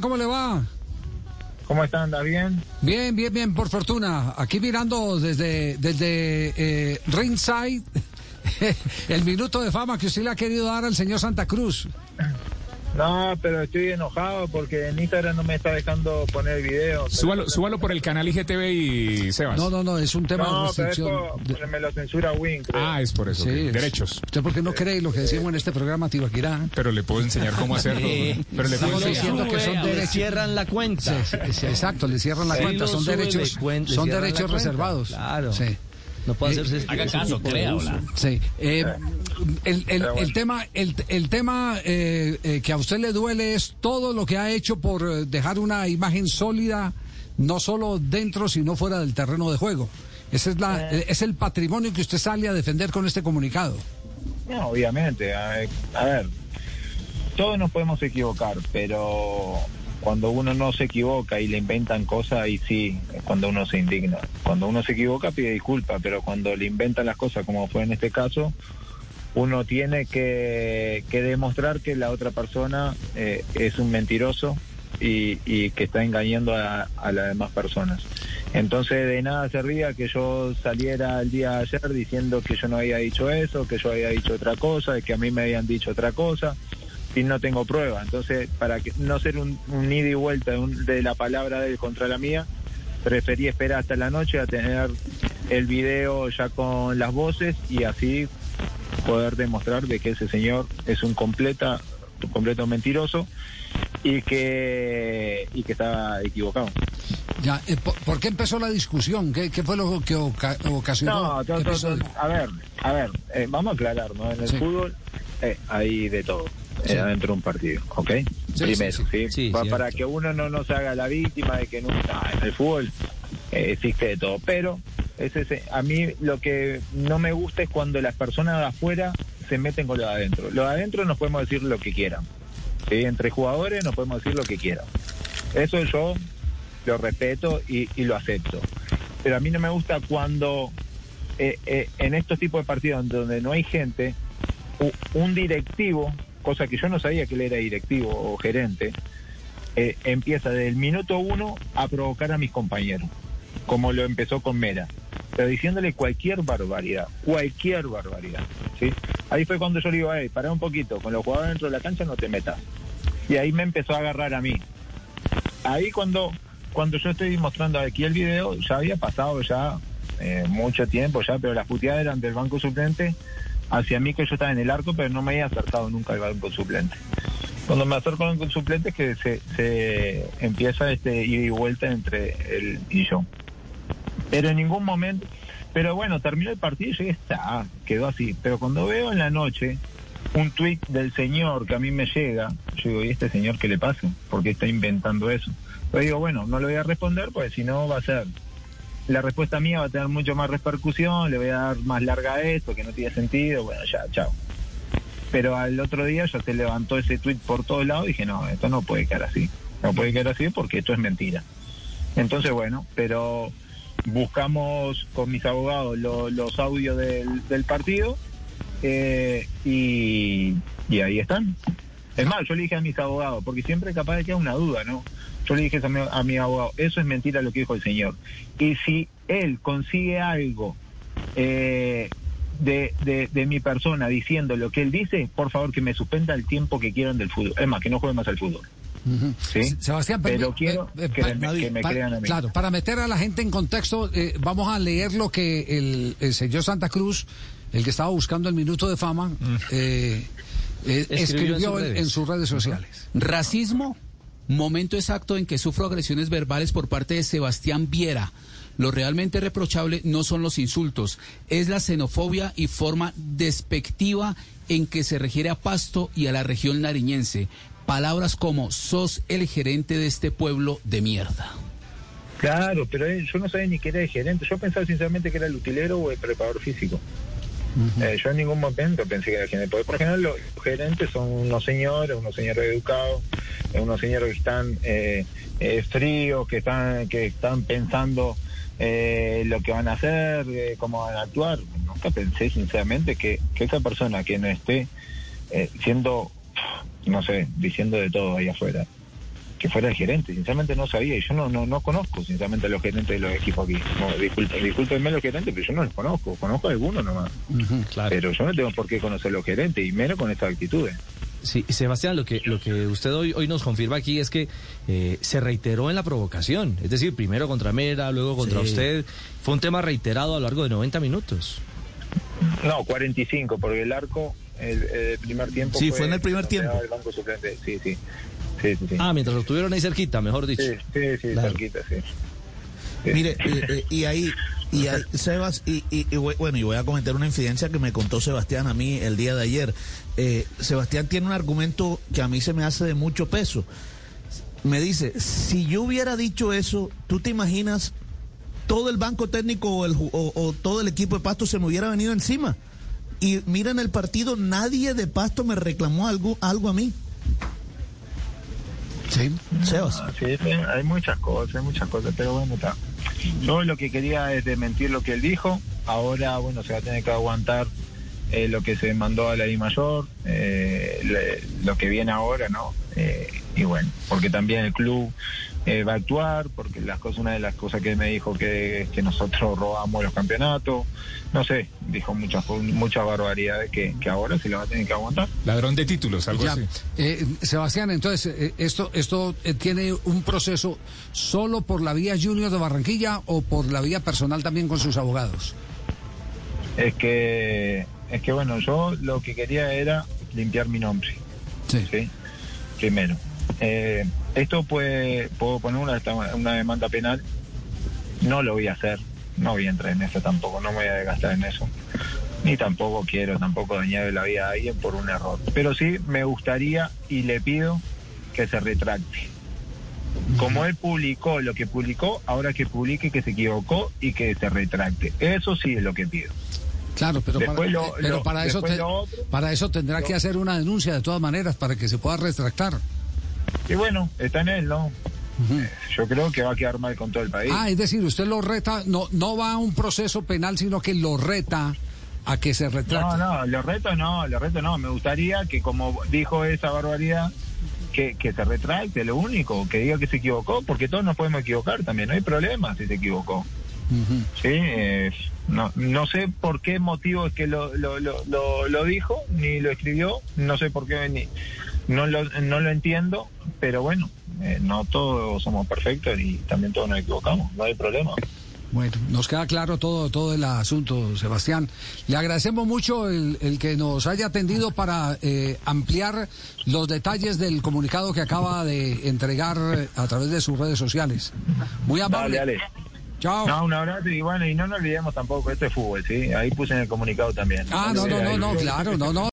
¿cómo le va? ¿Cómo está? ¿Anda bien? Bien, bien, bien, por fortuna. Aquí mirando desde, desde eh, Ringside el minuto de fama que usted le ha querido dar al señor Santa Cruz. No, pero estoy enojado porque en Instagram no me está dejando poner video. Súbalo, súbalo por el canal IGTV y Sebas. No, no, no, es un tema No, de pero restricción. es por- me lo censura Win, creo. Ah, es por eso. Sí, es- Derechos. ¿Usted por qué no cree lo que decimos en este programa, Tibaquirá? Pero le puedo enseñar cómo hacerlo. Pero le puedo Estamos enseñar. diciendo que son Sube, le derechos. cierran la cuenta. Sí, sí, sí, exacto, le cierran la Sí, cuenta, son derechos, son derechos reservados. Claro. Sí. No puede Eh, hacerse Haga caso, uso. Sí, eh, el, el- tema, el, el tema eh, eh, que a usted le duele es todo lo que ha hecho por dejar una imagen sólida, no solo dentro, sino fuera del terreno de juego. Ese es, la, Eh. es el patrimonio que usted sale a defender con este comunicado. No, obviamente. A ver, a ver, todos nos podemos equivocar, pero cuando uno no se equivoca y le inventan cosas, ahí sí, es cuando uno se indigna. Cuando uno se equivoca pide disculpas, pero cuando le inventan las cosas, como fue en este caso, uno tiene que, demostrar que la otra persona eh, es un mentiroso y, y que está engañando a, a las demás personas. Entonces de nada servía que yo saliera el día de ayer diciendo que yo no había dicho eso, que yo había dicho otra cosa, que a mí me habían dicho otra cosa, no tengo prueba. Entonces, para que no ser un, un ida y vuelta de, un- de la palabra de él contra la mía, preferí esperar hasta la noche a tener el video ya con las voces y así poder demostrar de que ese señor es un completa completo mentiroso y que y que estaba equivocado. Ya, eh, ¿por, por qué empezó la discusión? ¿Qué, qué fue lo que oca- ocasionó? No, a ver, a ver, eh, vamos a aclarar, ¿no? En el Sí. fútbol eh, hay de todo. Sí. dentro de un partido, ¿ok? Sí, Primero, sí, ¿sí? Sí, Pa- cierto. para que uno no nos haga la víctima de que no, en el fútbol eh, existe de todo. Pero ese, ese- a mí lo que no me gusta es cuando las personas de afuera se meten con lo de adentro. Los de adentro nos podemos decir lo que quieran. ¿sí? Entre jugadores nos podemos decir lo que quieran. Eso yo lo respeto y, y lo acepto. Pero a mí no me gusta cuando eh, eh, en estos tipos de partidos donde no hay gente, un directivo, cosa que yo no sabía que él era directivo o gerente, eh, empieza desde el minuto uno a provocar a mis compañeros, como lo empezó con Mera, pero diciéndole cualquier barbaridad, cualquier barbaridad. Ahí fue cuando yo le digo, hey, pará un poquito, con los jugadores dentro de la cancha no te metas. Y ahí me empezó a agarrar a mí. Ahí cuando, cuando yo estoy mostrando aquí el video, ya había pasado ya eh, mucho tiempo ya, pero las puteadas eran del banco suplente hacia mí que yo estaba en el arco, pero no me había acercado nunca al banco suplente. Cuando me acerco al banco suplente es que se, se empieza este ida y vuelta entre él y yo. Pero en ningún momento, pero bueno, terminó el partido y yo está, quedó así. Pero cuando veo en la noche un tuit del señor que a mí me llega, yo digo, ¿y este señor qué le pasa? ¿Por qué está inventando eso? Pero digo, bueno, no le voy a responder porque si no va a ser la respuesta mía va a tener mucho más repercusión, le voy a dar más larga a esto, que no tiene sentido, bueno, ya, chao. Pero al otro día ya se levantó ese tweet por todos lados y dije, no, esto no puede quedar así. No puede quedar así porque esto es mentira. Entonces, bueno, pero buscamos con mis abogados lo- los audios del, partido eh, y, ahí están. Es más, yo le dije a mis abogados, porque siempre capaz de que una duda, ¿no? Yo le dije a mi, a mi abogado, eso es mentira lo que dijo el señor. Y si él consigue algo eh, de, de, de mi persona diciendo lo que él dice, por favor que me suspenda el tiempo que quieran del fútbol. Es más, que no juegue más al fútbol. Sebastián, pero permi- quiero eh, eh, que, pa- me, que me pa- crean a mí. Claro, para meter a la gente en contexto, eh, vamos a leer lo que el, el señor Santa Cruz, el que estaba buscando el minuto de fama, eh, eh, Escribió en escribió sus en, redes. en sus redes sociales. Racismo, momento exacto en que sufro agresiones verbales por parte de Sebastián Viera. Lo realmente reprochable no son los insultos, es la xenofobia y forma despectiva en que se refiere a Pasto y a la región nariñense. Palabras como sos el gerente de este pueblo de mierda. Claro, pero él- yo no sabía ni que era el gerente. Yo pensaba sinceramente que era el utilero o el preparador físico. Eh, yo en ningún momento pensé que era el gerente. Porque por lo general los gerentes son unos señores, unos señores educados, eh, unos señores que están eh, eh, fríos, que están, que están pensando eh, lo que van a hacer, eh, cómo van a actuar. Nunca pensé sinceramente que, que esa persona que no esté eh, siendo, no sé, diciendo de todo ahí afuera, que fuera el gerente. Sinceramente no sabía y yo no no, no conozco sinceramente a los gerentes de los equipos aquí. No, disculpen, discúlpenme los gerentes, pero yo no los conozco. Conozco a algunos nomás. Claro. Pero yo no tengo por qué conocer a los gerentes y menos con estas actitudes. Sí, Sebastián, lo que, lo que usted hoy, hoy nos confirma aquí es que eh, se reiteró en la provocación. Es decir, primero contra Mera, luego contra Sí. usted. Fue un tema reiterado a lo largo de 90 minutos. No, 45, porque el arco, el, el primer tiempo. Sí, fue en el primer tiempo. daba El banco suplente, sí, sí. Sí, sí, sí. Ah, mientras lo tuvieron ahí cerquita, mejor dicho. sí, sí, sí, Claro. cerquita, sí. Sí. Mire, eh, eh, y ahí, y ahí, Sebas, y, y- y bueno, y voy a comentar una infidencia que me contó Sebastián a mí el día de ayer. Eh, Sebastián tiene un argumento que a mí se me hace de mucho peso. Me dice, si yo hubiera dicho eso, ¿tú te imaginas todo el banco técnico o, el o- o todo el equipo de Pasto se me hubiera venido encima? Y mira en el partido, nadie de Pasto me reclamó algo, algo a mí. Sí. Sebas. Sí, hay muchas cosas, hay muchas cosas, pero bueno, está. Yo lo que quería es desmentir lo que él dijo. Ahora, bueno, se va a tener que aguantar eh, lo que se mandó a la I mayor, eh, le- lo que viene ahora, ¿no? Eh, y bueno, porque también el club va a actuar, porque las cosas, una de las cosas que me dijo que es que nosotros robamos los campeonatos, no sé, dijo muchas muchas barbaridades que, que ahora se lo va a tener que aguantar. Ladrón de títulos, algo Ya. así. Eh, Sebastián, entonces, eh, ¿esto, esto eh, tiene un proceso solo por la vía Junior de Barranquilla o por la vía personal también con sus abogados? Es que, es que bueno, yo lo que quería era limpiar mi nombre. Sí. ¿sí? Primero. Eh, esto puede, puedo poner una, una demanda penal. No lo voy a hacer. No voy a entrar en eso tampoco. No me voy a desgastar en eso. Ni tampoco quiero tampoco dañar la vida a alguien por un error. Pero sí me gustaría y le pido que se retracte. Como él publicó lo que publicó, ahora que publique que se equivocó y que se retracte. Eso sí es lo que pido. Claro, pero para, lo- pero lo- para eso te- otro- para eso tendrá lo- que hacer una denuncia de todas maneras para que se pueda retractar. Y bueno, está en él, ¿no? Eh, Yo creo que va a quedar mal con todo el país. Ah, es decir, usted lo reta, no, no va a un proceso penal, sino que lo reta a que se retracte. No, no, los retos no, los retos no. Me gustaría que como dijo esa barbaridad, que, que se retracte, lo único, que diga que se equivocó, porque todos nos podemos equivocar también, no hay problema si se equivocó. Sí, eh, no, no sé por qué motivo es que lo, lo, lo, lo, lo dijo, ni lo escribió, no sé por qué, ni, no, lo, no lo entiendo, pero bueno, eh, no todos somos perfectos y también todos nos equivocamos, no hay problema. Bueno, nos queda claro todo, todo el asunto, Sebastián. Le agradecemos mucho el, el que nos haya atendido para eh, ampliar los detalles del comunicado que acaba de entregar eh, a través de sus redes sociales. Muy amable. Dale, dale. Chao. No, un abrazo y bueno, y no nos olvidemos tampoco, esto es fútbol, ¿sí? Ahí puse en el comunicado también. Ah, no, no, no, no, Ahí- claro, no, no.